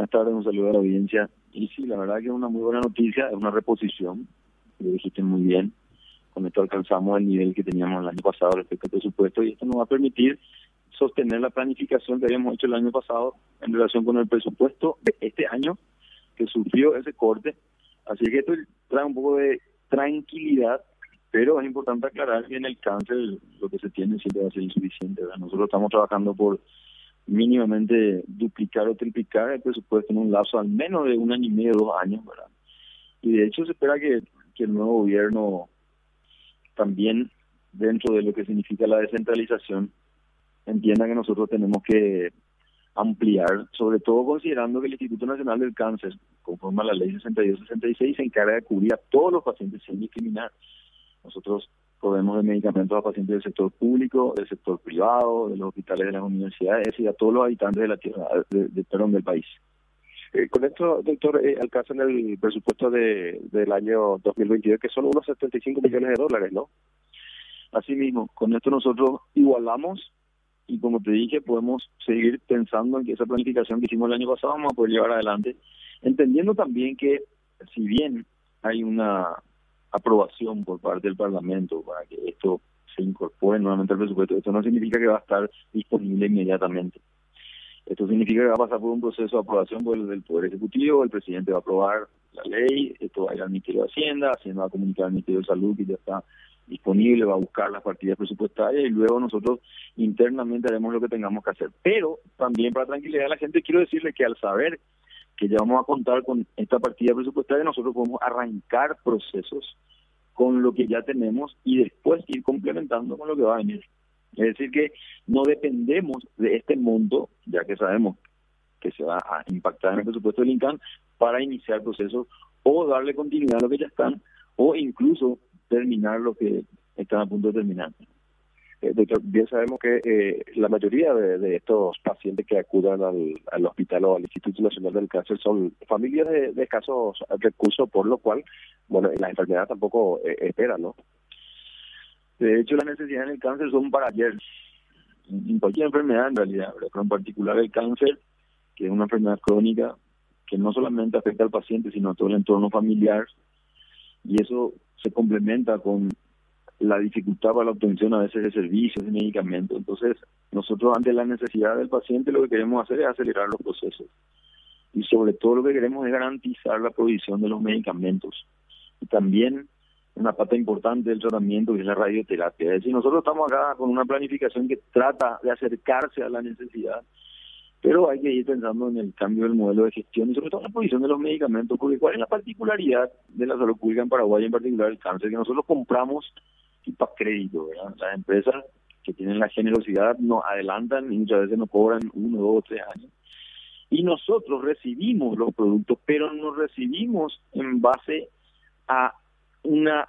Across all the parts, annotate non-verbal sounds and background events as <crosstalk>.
buenas tardes, un saludo a la audiencia. Y sí, la verdad que es una muy buena noticia, es una reposición, lo dijiste muy bien. Con esto alcanzamos el nivel que teníamos el año pasado respecto al presupuesto y esto nos va a permitir sostener la planificación que habíamos hecho el año pasado en relación con el presupuesto de este año que sufrió ese corte. Así que esto trae un poco de tranquilidad, pero es importante aclarar que en el cáncer lo que se tiene siempre va a ser insuficiente. Nosotros estamos trabajando por mínimamente duplicar o triplicar el presupuesto en un lapso al menos de un año y medio, dos años, ¿verdad? Y de hecho se espera que, que el nuevo gobierno también, dentro de lo que significa la descentralización, entienda que nosotros tenemos que ampliar, sobre todo considerando que el Instituto Nacional del Cáncer, conforme a la ley 62-66, se encarga de cubrir a todos los pacientes sin discriminar. Nosotros proveemos de medicamentos a pacientes del sector público, del sector privado, de los hospitales de las universidades y a todos los habitantes de la tierra, de, perdón, del país. Eh, con esto, doctor, eh, alcanzan el presupuesto de, del año 2022, que son unos 75 millones de dólares, ¿no? Así mismo, con esto nosotros igualamos y como te dije, podemos seguir pensando en que esa planificación que hicimos el año pasado vamos a poder llevar adelante, entendiendo también que si bien hay una aprobación por parte del Parlamento para que esto se incorpore nuevamente al presupuesto, esto no significa que va a estar disponible inmediatamente. Esto significa que va a pasar por un proceso de aprobación por el, Poder Ejecutivo, el presidente va a aprobar la ley, esto va a ir al Ministerio de Hacienda, Hacienda va a comunicar al Ministerio de Salud que ya está disponible, va a buscar las partidas presupuestarias y luego nosotros internamente haremos lo que tengamos que hacer. Pero también para tranquilidad a la gente quiero decirle que al saber que ya vamos a contar con esta partida presupuestaria, nosotros podemos arrancar procesos con lo que ya tenemos y después ir complementando con lo que va a venir. Es decir, que no dependemos de este monto, ya que sabemos que se va a impactar en el presupuesto del INCAN, para iniciar procesos o darle continuidad a lo que ya están, o incluso terminar lo que están a punto de terminar. Eh, doctor, bien sabemos que eh, la mayoría de, estos pacientes que acudan al, hospital o al Instituto Nacional del Cáncer son familias de, escasos recursos, por lo cual, bueno, la enfermedad tampoco eh, espera, ¿no? De hecho, las necesidades en el cáncer son para ayer. En cualquier enfermedad, en realidad, pero en particular el cáncer, que es una enfermedad crónica que no solamente afecta al paciente, sino a todo el entorno familiar, y eso se complementa con la dificultad para la obtención a veces de servicios y medicamentos. Entonces, nosotros ante la necesidad del paciente lo que queremos hacer es acelerar los procesos. Y sobre todo lo que queremos es garantizar la provisión de los medicamentos. Y también una pata importante del tratamiento que es la radioterapia. Es decir, nosotros estamos acá con una planificación que trata de acercarse a la necesidad pero hay que ir pensando en el cambio del modelo de gestión y sobre todo en la posición de los medicamentos, porque cuál es la particularidad de la salud pública en Paraguay, en particular el cáncer, que nosotros compramos tipo a crédito, ¿verdad? Las empresas que tienen la generosidad nos adelantan y muchas veces nos cobran uno, dos, tres años. Y nosotros recibimos los productos, pero no recibimos en base a una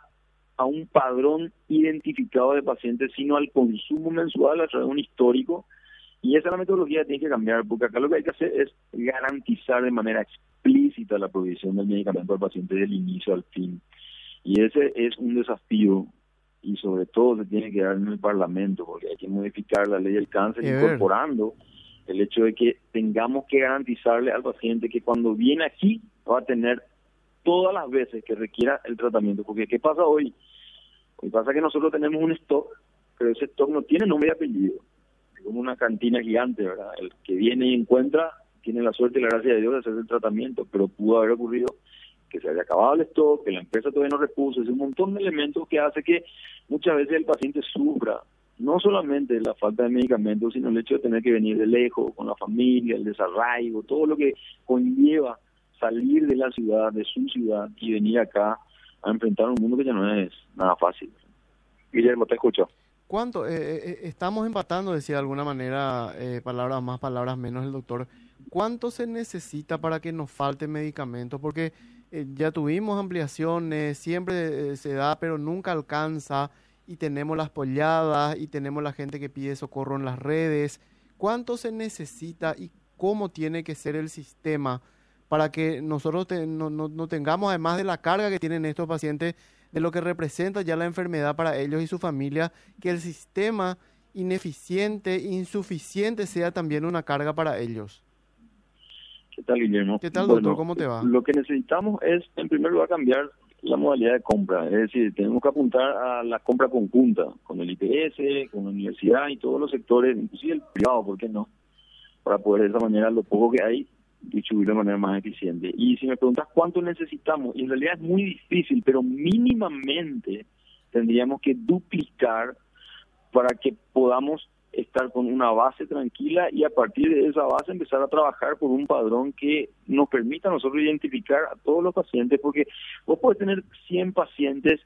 a un padrón identificado de pacientes, sino al consumo mensual a través de un histórico y esa es la metodología que tiene que cambiar, porque acá lo que hay que hacer es garantizar de manera explícita la provisión del medicamento al paciente del inicio al fin. Y ese es un desafío y sobre todo se tiene que dar en el Parlamento, porque hay que modificar la ley del cáncer incorporando el hecho de que tengamos que garantizarle al paciente que cuando viene aquí va a tener todas las veces que requiera el tratamiento. Porque ¿qué pasa hoy? Hoy pasa que nosotros tenemos un stock, pero ese stock no tiene nombre y apellido como una cantina gigante, ¿verdad? El que viene y encuentra tiene la suerte y la gracia de Dios de hacer el tratamiento, pero pudo haber ocurrido que se haya acabado el stock, que la empresa todavía no repuso, es un montón de elementos que hace que muchas veces el paciente sufra, no solamente la falta de medicamentos, sino el hecho de tener que venir de lejos, con la familia, el desarraigo, todo lo que conlleva salir de la ciudad, de su ciudad, y venir acá a enfrentar un mundo que ya no es nada fácil. Guillermo, te escucho. ¿Cuánto? Eh, eh, eh, estamos empatando, decía de alguna manera, palabras más, palabras menos el doctor. ¿Cuánto se necesita para que nos falte medicamentos? Porque ya tuvimos ampliaciones, siempre se da, pero nunca alcanza. Y tenemos las polladas y tenemos la gente que pide socorro en las redes. ¿Cuánto se necesita y cómo tiene que ser el sistema para que nosotros no, no tengamos, además de la carga que tienen estos pacientes, de lo que representa ya la enfermedad para ellos y su familia, que el sistema ineficiente, insuficiente sea también una carga para ellos. ¿Qué tal, Guillermo? ¿Qué tal, doctor? ¿Cómo te va? Lo que necesitamos es, en primer lugar, cambiar la modalidad de compra. Es decir, tenemos que apuntar a la compra conjunta con el IPS, con la universidad y todos los sectores, inclusive el privado, ¿por qué no? Para poder de esa manera, lo poco que hay, distribuirlo de manera más eficiente. Y si me preguntas cuánto necesitamos, y en realidad es muy difícil, pero mínimamente tendríamos que duplicar para que podamos estar con una base tranquila y a partir de esa base empezar a trabajar por un padrón que nos permita a nosotros identificar a todos los pacientes, porque vos podés tener 100 pacientes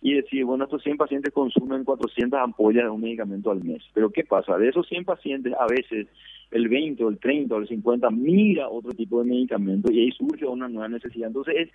y decir, bueno, estos 100 pacientes consumen 400 ampollas de un medicamento al mes. Pero ¿qué pasa? De esos 100 pacientes, a veces el 20 o el 30 o el 50 mira otro tipo de medicamento y ahí surge una nueva necesidad. Entonces es,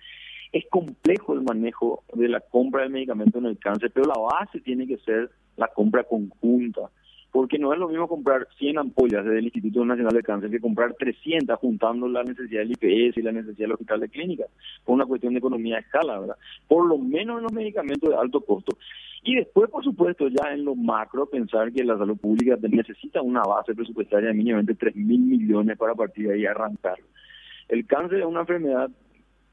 es complejo el manejo de la compra de medicamento en el cáncer, pero la base tiene que ser la compra conjunta porque no es lo mismo comprar 100 ampollas del Instituto Nacional de Cáncer que comprar 300 juntando la necesidad del IPS y la necesidad del hospital de clínicas, por una cuestión de economía de escala, ¿verdad? Por lo menos en los medicamentos de alto costo. Y después, por supuesto, ya en lo macro, pensar que la salud pública necesita una base presupuestaria de mínimamente 3 mil millones para partir de ahí arrancar. El cáncer es una enfermedad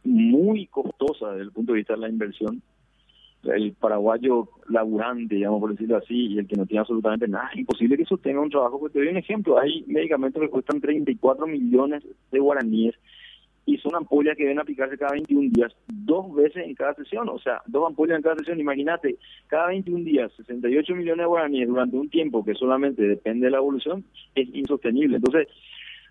muy costosa desde el punto de vista de la inversión el paraguayo laburante, digamos por decirlo así, y el que no tiene absolutamente nada, es imposible que sostenga un trabajo. Porque te doy un ejemplo, hay medicamentos que cuestan 34 millones de guaraníes y son ampollas que deben aplicarse cada 21 días, dos veces en cada sesión, o sea, dos ampollas en cada sesión, imagínate, cada 21 días, 68 millones de guaraníes durante un tiempo que solamente depende de la evolución, es insostenible. Entonces,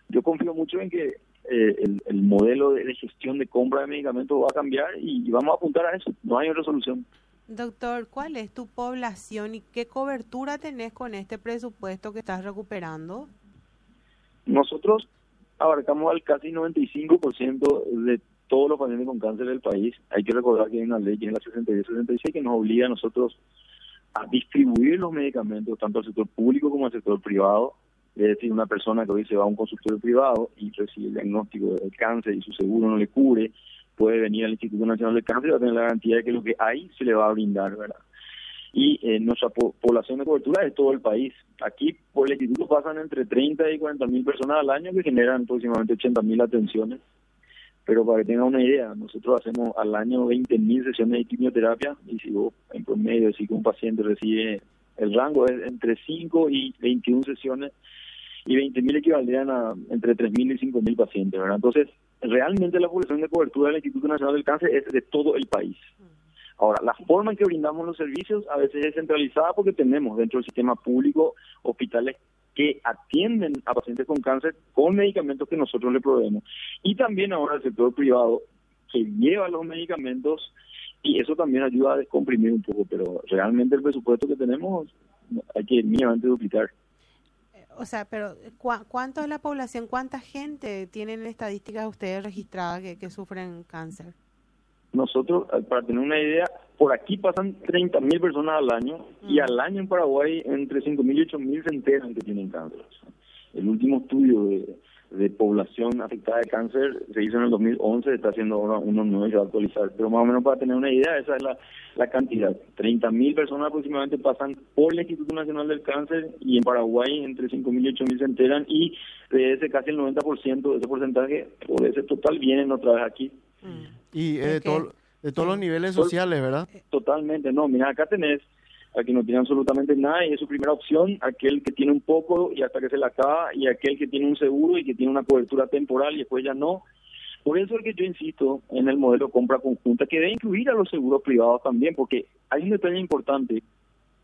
yo confío mucho en que eh, el, modelo de, gestión de compra de medicamentos va a cambiar y, vamos a apuntar a eso, no hay otra solución. Doctor, ¿cuál es tu población y qué cobertura tenés con este presupuesto que estás recuperando? Nosotros abarcamos al casi 95% de todos los pacientes con cáncer del país. Hay que recordar que hay una ley que es la 66 que nos obliga a nosotros a distribuir los medicamentos tanto al sector público como al sector privado es decir, una persona que hoy se va a un consultorio privado y recibe el diagnóstico del cáncer y su seguro no le cubre, puede venir al Instituto Nacional del Cáncer y va a tener la garantía de que lo que hay se le va a brindar, ¿verdad? Y eh, nuestra población de cobertura es todo el país. Aquí por el instituto pasan entre 30 y 40 mil personas al año que generan aproximadamente 80 mil atenciones. Pero para que tenga una idea, nosotros hacemos al año 20 mil sesiones de quimioterapia y si vos en promedio, si un paciente recibe el rango es entre 5 y 21 sesiones y 20.000 equivaldrían a entre 3.000 y 5.000 pacientes, ¿verdad? Entonces, realmente la población de cobertura del Instituto Nacional del Cáncer es de todo el país. Ahora, la forma en que brindamos los servicios a veces es centralizada porque tenemos dentro del sistema público hospitales que atienden a pacientes con cáncer con medicamentos que nosotros le proveemos. Y también ahora el sector privado que lleva los medicamentos y eso también ayuda a descomprimir un poco, pero realmente el presupuesto que tenemos hay que mínimamente duplicar. O sea, pero ¿cuánto es la población? ¿Cuánta gente tienen estadísticas ustedes registradas que, que sufren cáncer? Nosotros, eh, para tener una idea, por aquí pasan 30 mil personas al año y mm. al año en Paraguay entre 5 mil y 8 mil se enteran que tienen cáncer. El último estudio de, de población afectada de cáncer se hizo en el 2011, está haciendo ahora uno nuevo y se va a actualizar, pero más o menos para tener una idea, esa es la, la cantidad. 30 mil personas aproximadamente pasan por el Instituto Nacional del Cáncer y en Paraguay entre 5 mil y 8 mil se enteran y de ese casi el 90% de ese porcentaje o de ese total vienen otra vez aquí. Mm. Y eh, de, todo, de todos los niveles sociales, ¿verdad? Totalmente, no, mira, acá tenés a que no tiene absolutamente nada y es su primera opción, aquel que tiene un poco y hasta que se la acaba y aquel que tiene un seguro y que tiene una cobertura temporal y después ya no. Por eso es que yo insisto en el modelo compra conjunta, que debe incluir a los seguros privados también, porque hay un detalle importante.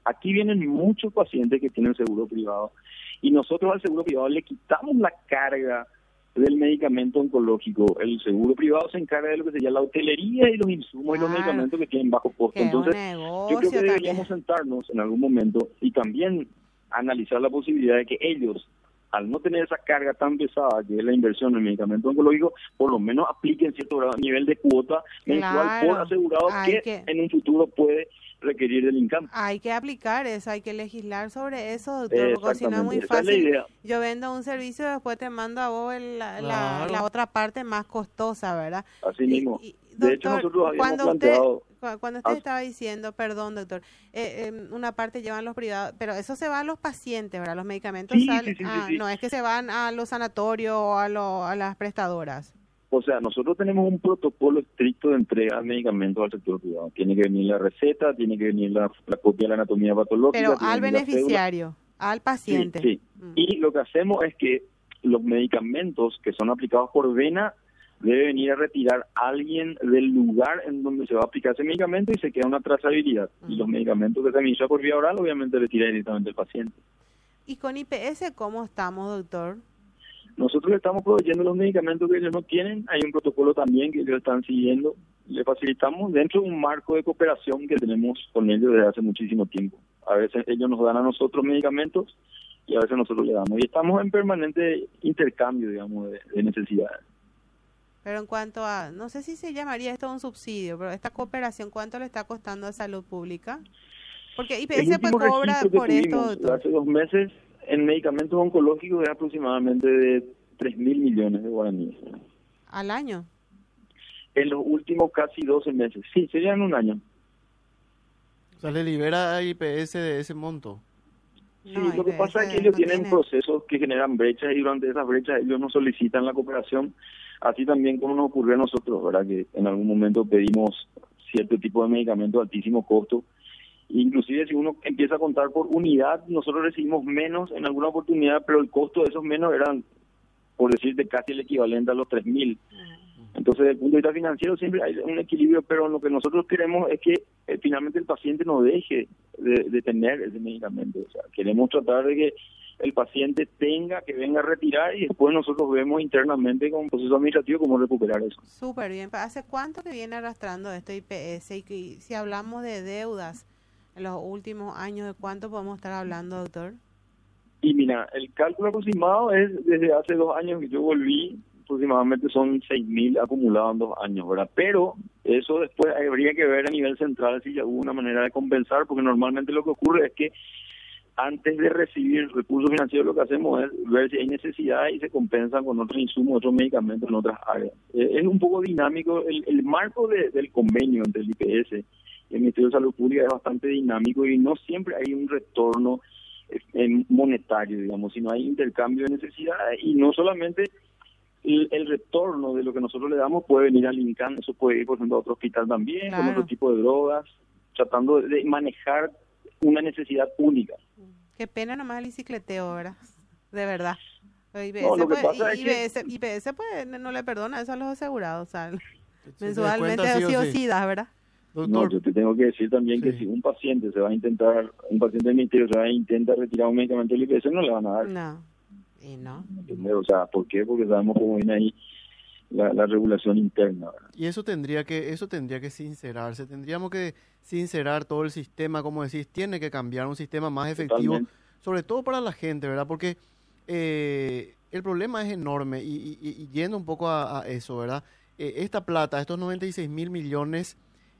Aquí vienen muchos pacientes que tienen seguro privado y nosotros al seguro privado le quitamos la carga del medicamento oncológico. El seguro privado se encarga de lo que sería la hotelería y los insumos y los medicamentos que tienen bajo costo. Entonces, yo creo que deberíamos sentarnos en algún momento y también analizar la posibilidad de que ellos, al no tener esa carga tan pesada que es la inversión en el medicamento oncológico, por lo menos apliquen cierto nivel de cuota mensual por asegurado que, en un futuro puede requerir del INCAM. Hay que aplicar eso, hay que legislar sobre eso, doctor, porque si no es muy fácil. Yo vendo un servicio y después te mando a vos la, la, otra parte más costosa, ¿verdad? Así mismo. de hecho, nosotros habíamos cuando planteado... cuando usted estaba diciendo, perdón, doctor, eh, em, una parte llevan los privados, pero eso se va a los pacientes, ¿verdad? Los medicamentos salen, ah, no es que se van a los sanatorios o a, a las prestadoras. O sea, nosotros tenemos un protocolo estricto de entrega de medicamentos al sector privado. Tiene que venir la receta, tiene que venir la, copia de la anatomía patológica. Pero al beneficiario, al paciente. Sí, mm. Y lo que hacemos es que los medicamentos que son aplicados por vena debe venir a retirar alguien del lugar en donde se va a aplicar ese medicamento y se queda una trazabilidad. Y los mm. medicamentos que se administran por vía oral obviamente retira directamente el paciente. ¿Y con IPS cómo estamos, doctor? Nosotros le estamos proveyendo los medicamentos que ellos no tienen, hay un protocolo también que ellos están siguiendo, le facilitamos dentro de un marco de cooperación que tenemos con ellos desde hace muchísimo tiempo. A veces ellos nos dan a nosotros medicamentos y a veces nosotros le damos. Y estamos en permanente intercambio, digamos, de, necesidades. Pero en cuanto a, no sé si se llamaría esto un subsidio, pero esta cooperación, ¿cuánto le está costando a salud pública? Porque IPS pues cobra por esto. Hace dos meses en medicamentos oncológicos es aproximadamente de 3 mil millones de guaraníes. ¿Al año? En los últimos casi 12 meses. Sí, serían un año. O sea, le libera a IPS de ese monto. Sí, lo que pasa es que ellos tienen procesos que generan brechas y durante esas brechas ellos nos solicitan la cooperación, así también como nos ocurrió a nosotros, ¿verdad? Que en algún momento pedimos cierto tipo de medicamento de altísimo costo Inclusive si uno empieza a contar por unidad, nosotros recibimos menos en alguna oportunidad, pero el costo de esos menos eran, por decirte, casi el equivalente a los 3.000. Entonces, desde el punto de vista financiero siempre hay un equilibrio, pero lo que nosotros queremos es que eh, finalmente el paciente no deje de, tener ese medicamento. O sea, queremos tratar de que el paciente tenga que venga a retirar y después nosotros vemos internamente con un proceso administrativo cómo recuperar eso. Súper bien. ¿Hace cuánto que viene arrastrando esto IPS? Y si hablamos de deudas, en los últimos años, ¿de cuánto podemos estar hablando, doctor? Y mira, el cálculo aproximado es desde hace dos años que yo volví, aproximadamente son 6.000 acumulados en dos años, ¿verdad? Pero eso después habría que ver a nivel central si ya hubo una manera de compensar, porque normalmente lo que ocurre es que antes de recibir recursos financieros lo que hacemos es ver si hay necesidad y se compensan con otros insumos, otros medicamentos en otras áreas. Eh, es un poco dinámico el, el marco del convenio entre el IPS el Ministerio de Salud Pública es bastante dinámico y no siempre hay un retorno eh, monetario, digamos, sino hay intercambio de necesidades y no solamente el, retorno de lo que nosotros le damos puede venir al INCAN, eso puede ir, por ejemplo, a otro hospital también, con otro tipo de drogas, tratando de manejar una necesidad única. Qué pena nomás el bicicleteo, ¿verdad? De verdad. IPS, no, pues, no le perdona eso a los asegurados, o sea, mensualmente sí o sí, ¿verdad? No, yo te tengo que decir también que si un paciente se va a intentar, un paciente del ministerio se va a intentar retirar un medicamento del IPS, no le van a dar. No, y no. O sea, ¿por qué? Porque sabemos cómo viene ahí la, regulación interna. Y eso tendría que eso tendría que sincerarse. Tendríamos que sincerar todo el sistema, como decís, tiene que cambiar un sistema más efectivo, sobre todo para la gente, ¿verdad? Porque eh, el problema es enorme y, yendo un poco a, eso, ¿verdad? Eh, esta plata, estos 96 mil millones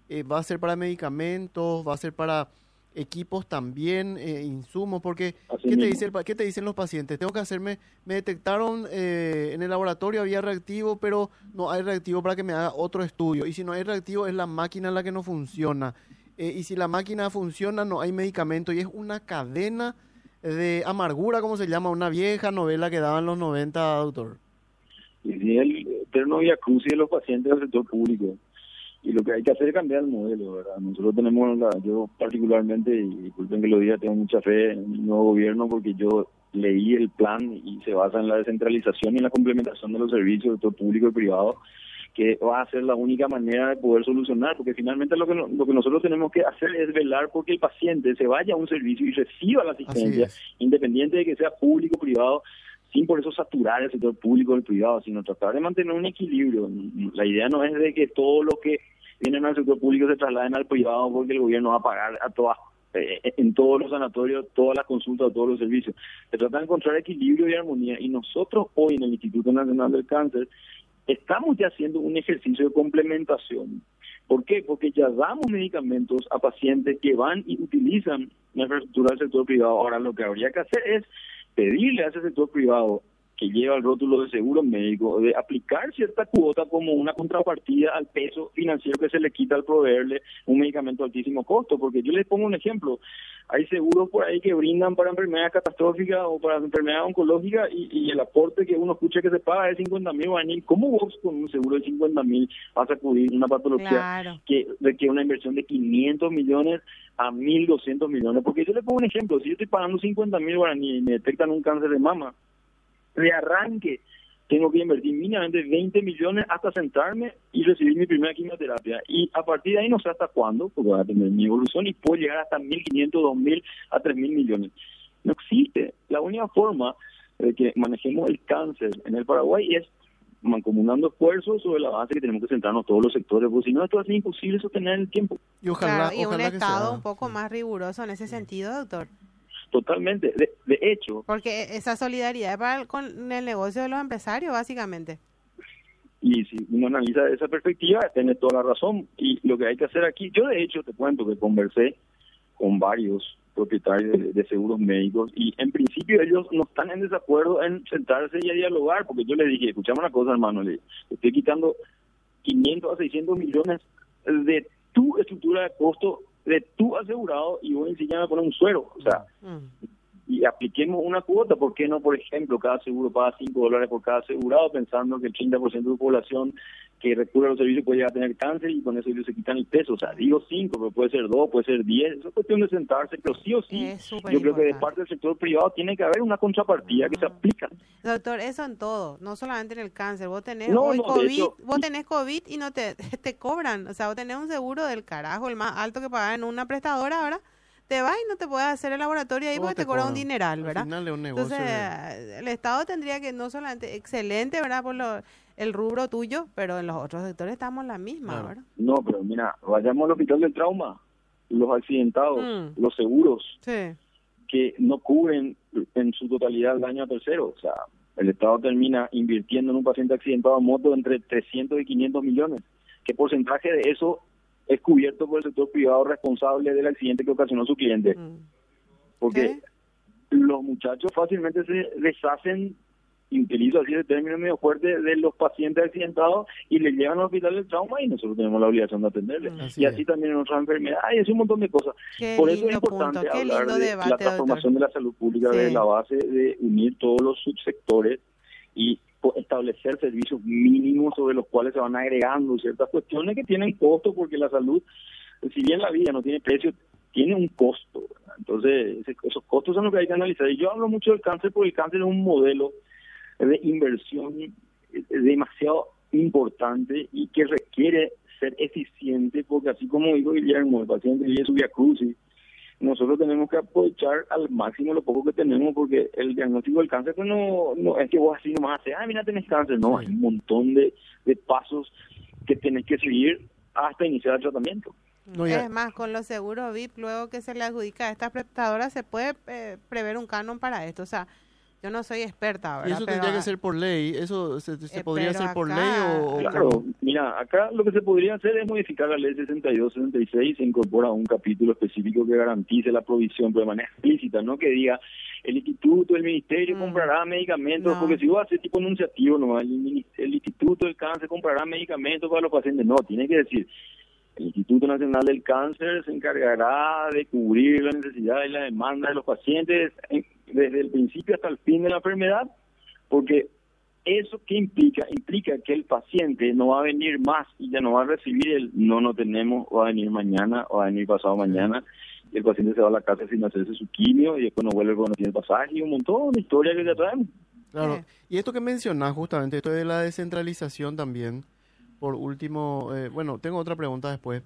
eh, va a ser para medicamentos, va a ser para equipos también, eh, insumos, porque ¿qué te, dice ¿qué te dicen los pacientes? Tengo que hacerme, me detectaron eh, en el laboratorio, había reactivo, pero no hay reactivo para que me haga otro estudio. Y si no hay reactivo, es la máquina la que no funciona. y si la máquina funciona, no hay medicamento. Y es una cadena de amargura, como se llama, una vieja novela que daban los 90, doctor. Y si el eterno de los pacientes del sector público y lo que hay que hacer es cambiar el modelo, ¿verdad? Nosotros tenemos, la, yo particularmente, y disculpen que lo diga, tengo mucha fe en el nuevo gobierno porque yo leí el plan y se basa en la descentralización y en la complementación de los servicios, todo público y privado, que va a ser la única manera de poder solucionar, porque finalmente lo que, lo que nosotros tenemos que hacer es velar porque el paciente se vaya a un servicio y reciba la asistencia, independiente de que sea público o privado, sin por eso saturar el sector público y el privado, sino tratar de mantener un equilibrio. La idea no es de que todo lo que vienen al sector público se trasladen al privado porque el gobierno va a pagar a todas eh, en todos los sanatorios, todas las consultas, todos los servicios. Se trata de encontrar equilibrio y armonía y nosotros hoy en el Instituto Nacional del Cáncer estamos ya haciendo un ejercicio de complementación ¿Por qué? Porque ya damos medicamentos a pacientes que van y utilizan la infraestructura del sector privado. Ahora lo que habría que hacer es pedirle a ese sector privado que lleva el rótulo de seguro médico, de aplicar cierta cuota como una contrapartida al peso financiero que se le quita al proveerle un medicamento de altísimo costo. Porque yo les pongo un ejemplo, hay seguros por ahí que brindan para enfermedades catastróficas o para enfermedades oncológicas y, el aporte que uno escucha que se paga es 50 mil guaraníes. ¿Cómo vos con un seguro de 50 mil vas a cubrir una patología que requiere una inversión de 500 millones a 1.200 millones? Porque yo le pongo un ejemplo, si yo estoy pagando 50 mil guaraníes y me detectan un cáncer de mama, de arranque tengo que invertir mínimamente 20 millones hasta sentarme y recibir mi primera quimioterapia. Y a partir de ahí no sé hasta cuándo, porque va a tener mi evolución y puedo llegar hasta 1.500, 2.000 a 3.000 millones. No existe. La única forma de que manejemos el cáncer en el Paraguay es mancomunando esfuerzos sobre la base que tenemos que centrarnos todos los sectores, porque si no, esto va a ser imposible sostener en el tiempo. Y ojalá, y un Estado un poco más riguroso en ese sentido, doctor. Totalmente. De, de hecho. Porque esa solidaridad es para con el negocio de los empresarios, básicamente. Y si uno analiza esa perspectiva, tiene toda la razón. Y lo que hay que hacer aquí, yo de hecho te cuento que conversé con varios propietarios de, seguros médicos y en principio ellos no están en desacuerdo en sentarse y a dialogar, porque yo le dije, escuchame una cosa hermano, le estoy quitando 500 a 600 millones de tu estructura de costo de tu asegurado y voy a enseñar a poner un suero. O sea, mm. Y apliquemos una cuota. ¿Por qué no, por ejemplo, cada seguro paga 5 dólares por cada asegurado, pensando que el 30% de la población que recurre a los servicios puede llegar a tener cáncer y con eso ellos se quitan el peso. O sea, digo 5, pero puede ser 2, puede ser 10. Eso es cuestión de sentarse, pero sí o sí, yo creo que de parte del sector privado tiene que haber una contrapartida que se aplica. Doctor, eso en todo, no solamente en el cáncer. Vos tenés COVID, vos tenés COVID y no te, <laughs> te cobran. O sea, vos tenés un seguro del carajo, el más alto que pagar en una prestadora ahora te vas y no te puedes hacer el laboratorio ahí porque te, cobra un dineral, ¿verdad? Entonces, el Estado tendría que no solamente, excelente, ¿verdad? Por lo, el rubro tuyo, pero en los otros sectores estamos la misma, ¿verdad? No, pero mira, vayamos al hospital del trauma, los accidentados, mm. los seguros, que no cubren en su totalidad el daño a terceros, o sea, el Estado termina invirtiendo en un paciente accidentado a moto entre 300 y 500 millones. ¿Qué porcentaje de eso es cubierto por el sector privado responsable del accidente que ocasionó su cliente? Mm. Porque los muchachos fácilmente se deshacen utilizo así de término medio fuerte de los pacientes accidentados y le llevan al hospital del trauma y nosotros tenemos la obligación de atenderle. y así también en otras enfermedades, es un montón de cosas. Por eso es importante hablar de la transformación de la salud pública desde la base de unir todos los subsectores y establecer servicios mínimos sobre los cuales se van agregando ciertas cuestiones que tienen costo porque la salud, si bien la vida no tiene precio, tiene un costo. Entonces, esos costos son los que hay que analizar. Y yo hablo mucho del cáncer porque el cáncer es un modelo de inversión demasiado importante y que requiere ser eficiente porque así como dijo Guillermo, el paciente vive su via crucis, nosotros tenemos que aprovechar al máximo lo poco que tenemos porque el diagnóstico del cáncer pues no, no es que vos así nomás haces, ah, mira, tenés cáncer, no, hay un montón de, de pasos que tenés que seguir hasta iniciar el tratamiento. es más, con los seguros VIP, luego que se le adjudica a estas prestadoras, se puede eh, prever un canon para esto. O sea, yo no soy experta, ¿verdad? ¿Y eso tendría que ser por ley? ¿Eso se, eh, podría hacer por ley o...? Claro, mira, acá lo que se podría hacer es modificar la ley 62-66, se incorpora un capítulo específico que garantice la provisión, pero de manera explícita, no que diga el instituto, el ministerio mm. comprará medicamentos, porque si vos haces tipo enunciativo, no, el, el instituto del cáncer comprará medicamentos para los pacientes, no, tiene que decir el Instituto Nacional del Cáncer se encargará de cubrir la necesidad y la demanda de los pacientes desde el principio hasta el fin de la enfermedad, porque eso que implica, implica que el paciente no va a venir más y ya no va a recibir el no, no tenemos, o va a venir mañana, o va a venir pasado mañana, y el paciente se va a la casa sin hacerse su quimio y después no vuelve cuando tiene el pasaje y un montón de historias que ya traemos. Claro, y esto que mencionas justamente, esto de la descentralización también, por último, eh, bueno, tengo otra pregunta después.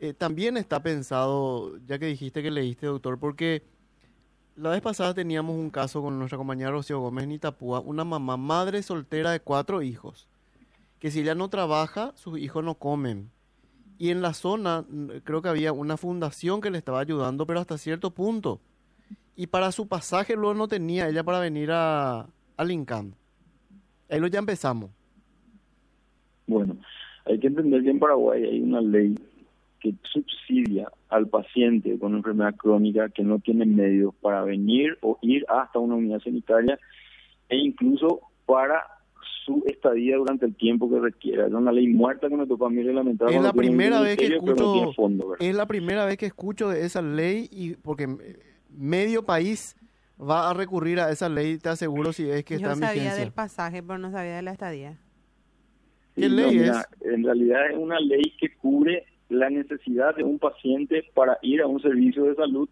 Eh, también está pensado, ya que dijiste que leíste, doctor, porque la vez pasada teníamos un caso con nuestra compañera Rocío Gómez en Itapúa, una mamá madre soltera de cuatro hijos, que si ella no trabaja, sus hijos no comen. Y en la zona creo que había una fundación que le estaba ayudando, pero hasta cierto punto. Y para su pasaje luego no tenía ella para venir a, a Lincoln. Ahí lo ya empezamos. Bueno, Hay que entender que en Paraguay hay una ley que subsidia al paciente con enfermedad crónica que no tiene medios para venir o ir hasta una unidad sanitaria e incluso para su estadía durante el tiempo que requiera. Es una ley muerta que me tocó a mí. Es la primera vez que escucho, es la primera vez que escucho de esa ley y porque medio país va a recurrir a esa ley, te aseguro si es que está en sabía del pasaje, pero no sabía de la estadía. ¿Qué ley es? En realidad es una ley que cubre la necesidad de un paciente para ir a un servicio de salud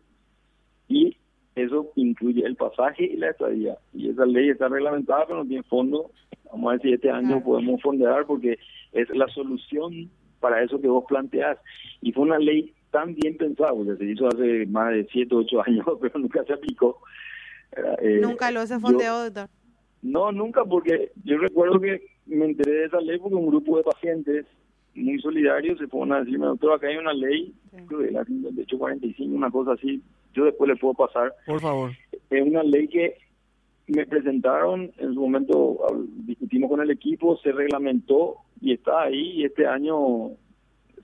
y eso incluye el pasaje y la estadía. Y esa ley está reglamentada, pero no tiene fondo. Vamos a si este año podemos fondear porque es la solución para eso que vos planteás. Y fue una ley tan bien pensada, porque se hizo hace más de 7 o 8 años, pero nunca se aplicó. Eh, ¿Nunca lo se fondeó, doctor? No, nunca, porque yo recuerdo que me enteré de esa ley porque un grupo de pacientes muy solidarios se fueron a decirme, doctor, acá hay una ley, de la de hecho 45, una cosa así, yo después le puedo pasar. Por favor. Es una ley que me presentaron, en su momento discutimos con el equipo, se reglamentó y está ahí y este año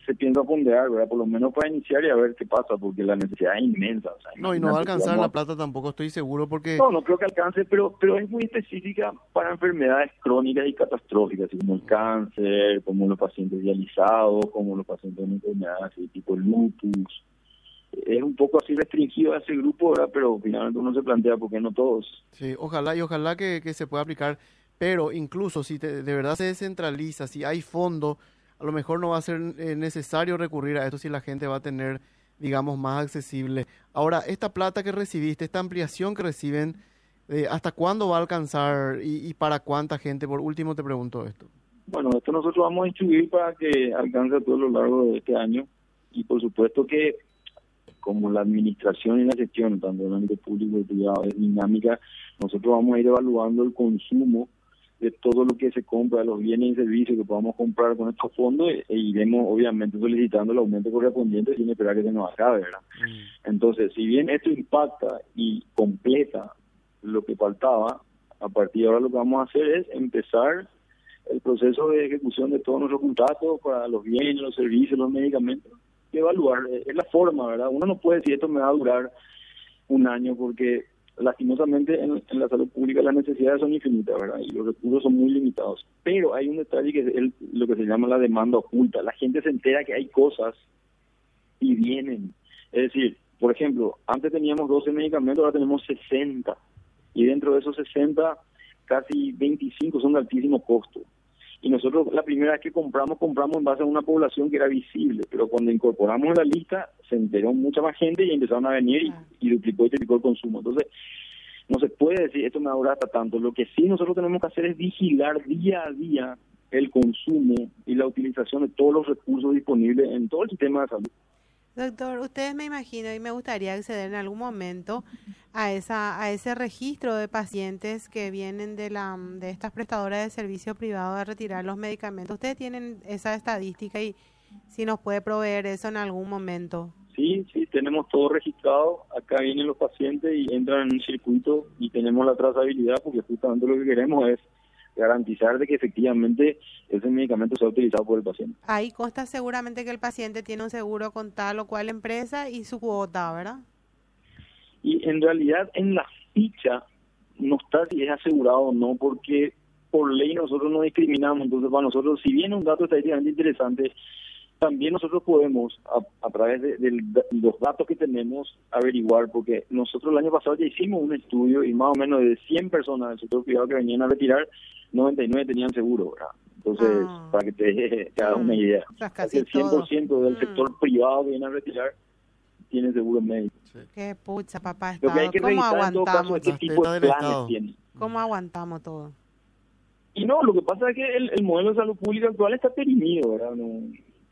se piensa fondear, ¿verdad? Por lo menos para iniciar y a ver qué pasa, porque la necesidad es inmensa. no, y no va a alcanzar la plata tampoco, estoy seguro, porque... No, no creo que alcance, pero pero es muy específica para enfermedades crónicas y catastróficas, como el cáncer, como los pacientes dializados, como los pacientes con enfermedades así, tipo el lupus. Es un poco así restringido a ese grupo, ¿verdad? Pero finalmente uno se plantea, ¿por qué no todos? Sí, ojalá y ojalá que, que se pueda aplicar, pero incluso si de verdad se descentraliza, si hay fondo a lo mejor no va a ser eh, necesario recurrir a esto si la gente va a tener, digamos, más accesible. Ahora, esta plata que recibiste, esta ampliación que reciben, eh, ¿hasta cuándo va a alcanzar y, para cuánta gente? Por último, te pregunto esto. Bueno, esto nosotros vamos a instruir para que alcance a todo lo largo de este año y por supuesto que como la administración y la gestión, tanto en el ámbito público y privado, es dinámica, nosotros vamos a ir evaluando el consumo de todo lo que se compra, los bienes y servicios que podamos comprar con estos fondos e, e, iremos obviamente solicitando el aumento correspondiente sin esperar que se nos acabe, ¿verdad? Mm. Entonces, si bien esto impacta y completa lo que faltaba, a partir de ahora lo que vamos a hacer es empezar el proceso de ejecución de todos nuestros contratos para los bienes, los servicios, los medicamentos, y evaluar, es la forma, ¿verdad? Uno no puede decir esto me va a durar un año porque lastimosamente en, la salud pública las necesidades son infinitas, ¿verdad? Y los recursos son muy limitados. Pero hay un detalle que es lo que se llama la demanda oculta. La gente se entera que hay cosas y vienen. Es decir, por ejemplo, antes teníamos 12 medicamentos, ahora tenemos 60. Y dentro de esos 60, casi 25 son de altísimo costo. Y nosotros la primera vez que compramos, compramos en base a una población que era visible, pero cuando incorporamos la lista se enteró mucha más gente y empezaron a venir y, y duplicó y triplicó el consumo. Entonces, no se puede decir esto me hasta tanto. Lo que sí nosotros tenemos que hacer es vigilar día a día el consumo y la utilización de todos los recursos disponibles en todo el sistema de salud. Doctor, ustedes me imagino y me gustaría acceder en algún momento a esa a ese registro de pacientes que vienen de la de estas prestadoras de servicio privado a retirar los medicamentos. Ustedes tienen esa estadística y si nos puede proveer eso en algún momento. Sí, sí, tenemos todo registrado. Acá vienen los pacientes y entran en un circuito y tenemos la trazabilidad porque justamente lo que queremos es garantizar de que efectivamente ese medicamento sea utilizado por el paciente. Ahí consta seguramente que el paciente tiene un seguro con tal o cual empresa y su cuota, ¿verdad? Y en realidad en la ficha no está si es asegurado o no, porque por ley nosotros no discriminamos. Entonces, para nosotros, si viene un dato estadísticamente interesante, también nosotros podemos, a, través de, los datos que tenemos, averiguar, porque nosotros el año pasado ya hicimos un estudio y más o menos de 100 personas del sector privado que venían a retirar, 99 tenían seguro, ¿verdad? Entonces, ah. para que te, hagas una mm. idea, casi el 100% del mm. sector privado que viene a retirar tiene seguro médico. Qué pucha, papá. Lo que hay que ¿Cómo aguantamos? Este tipo de planes tiene. ¿Cómo aguantamos todo? Y no, lo que pasa es que el, modelo de salud pública actual está perimido, ¿verdad?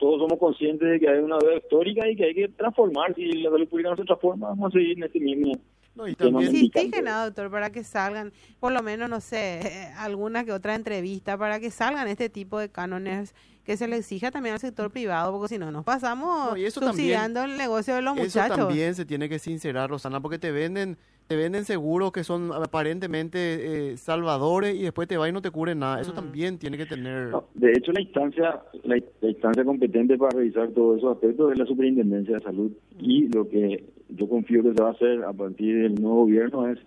Todos somos conscientes de que hay una deuda histórica y que hay que transformar. Si la salud pública no se transforma, vamos a seguir en este mismo. No, y también sí, nada, doctor, para que salgan, por lo menos, no sé, <laughs> alguna que otra entrevista, para que salgan este tipo de cánones que se le exija también al sector privado, porque si no nos pasamos subsidiando el negocio de los muchachos. Eso también se tiene que sincerar, Rosana, porque te venden te venden seguros que son aparentemente eh, salvadores y después te va y no te cubren nada. Eso también tiene que tener... de hecho, la instancia la, instancia competente para revisar todos esos aspectos es la Superintendencia de Salud y lo que yo confío que se va a hacer a partir del nuevo gobierno es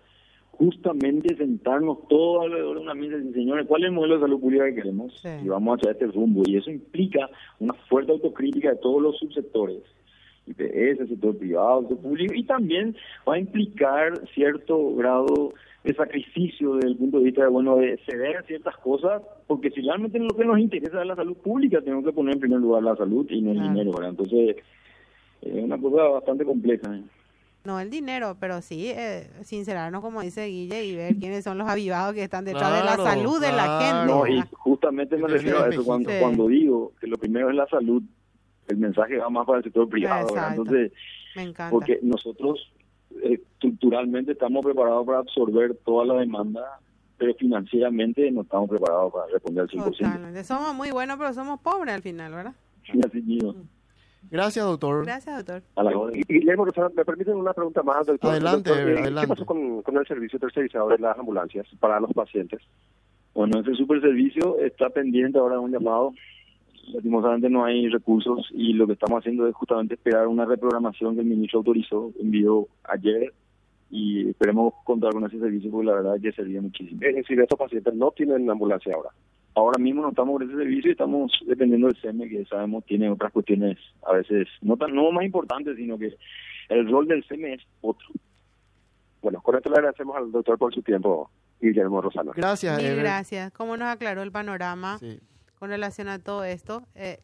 justamente sentarnos todos alrededor de una mesa y decir, señores, ¿cuál es el modelo de salud pública que queremos? Y vamos a hacer este rumbo. Y eso implica una fuerte autocrítica de todos los subsectores IPS, sector privado, sector público, y también va a implicar cierto grado de sacrificio desde el punto de vista de, bueno, de ceder ciertas cosas, porque si realmente lo que nos interesa es la salud pública, tenemos que poner en primer lugar la salud y no el dinero, ¿verdad? Entonces, es una cosa bastante compleja. ¿eh? No el dinero, pero sí eh, sincerarnos, como dice Guille, y ver quiénes son los avivados que están detrás de la salud de la gente. No, y justamente me refiero a eso cuando, cuando digo que lo primero es la salud el mensaje va más para el sector privado. Entonces, porque nosotros eh, estructuralmente estamos preparados para absorber toda la demanda, pero financieramente no estamos preparados para responder al 100%. Totalmente. Somos muy buenos, pero somos pobres al final, ¿verdad? Gracias, doctor. Gracias, doctor. Guillermo, ¿me permiten una pregunta más, doctor? Adelante, eh, ¿Qué pasó con, con el servicio tercerizado de las ambulancias para los pacientes? Bueno, ese super servicio está pendiente ahora de un llamado lastimosamente no hay recursos y lo que estamos haciendo es justamente esperar una reprogramación que el ministro autorizó, envió ayer y esperemos contar con ese servicio porque la verdad que sería muchísimo. Es decir, estos pacientes no tienen ambulancia ahora. Ahora mismo no estamos con ese servicio y estamos dependiendo del SEME que sabemos tiene otras cuestiones a veces no tan no más importantes sino que el rol del SEME es otro. Bueno, con esto le agradecemos al doctor por su tiempo, Guillermo Rosano. Gracias. Mil gracias. ¿Cómo nos aclaró el panorama? Con relación a todo esto. Eh,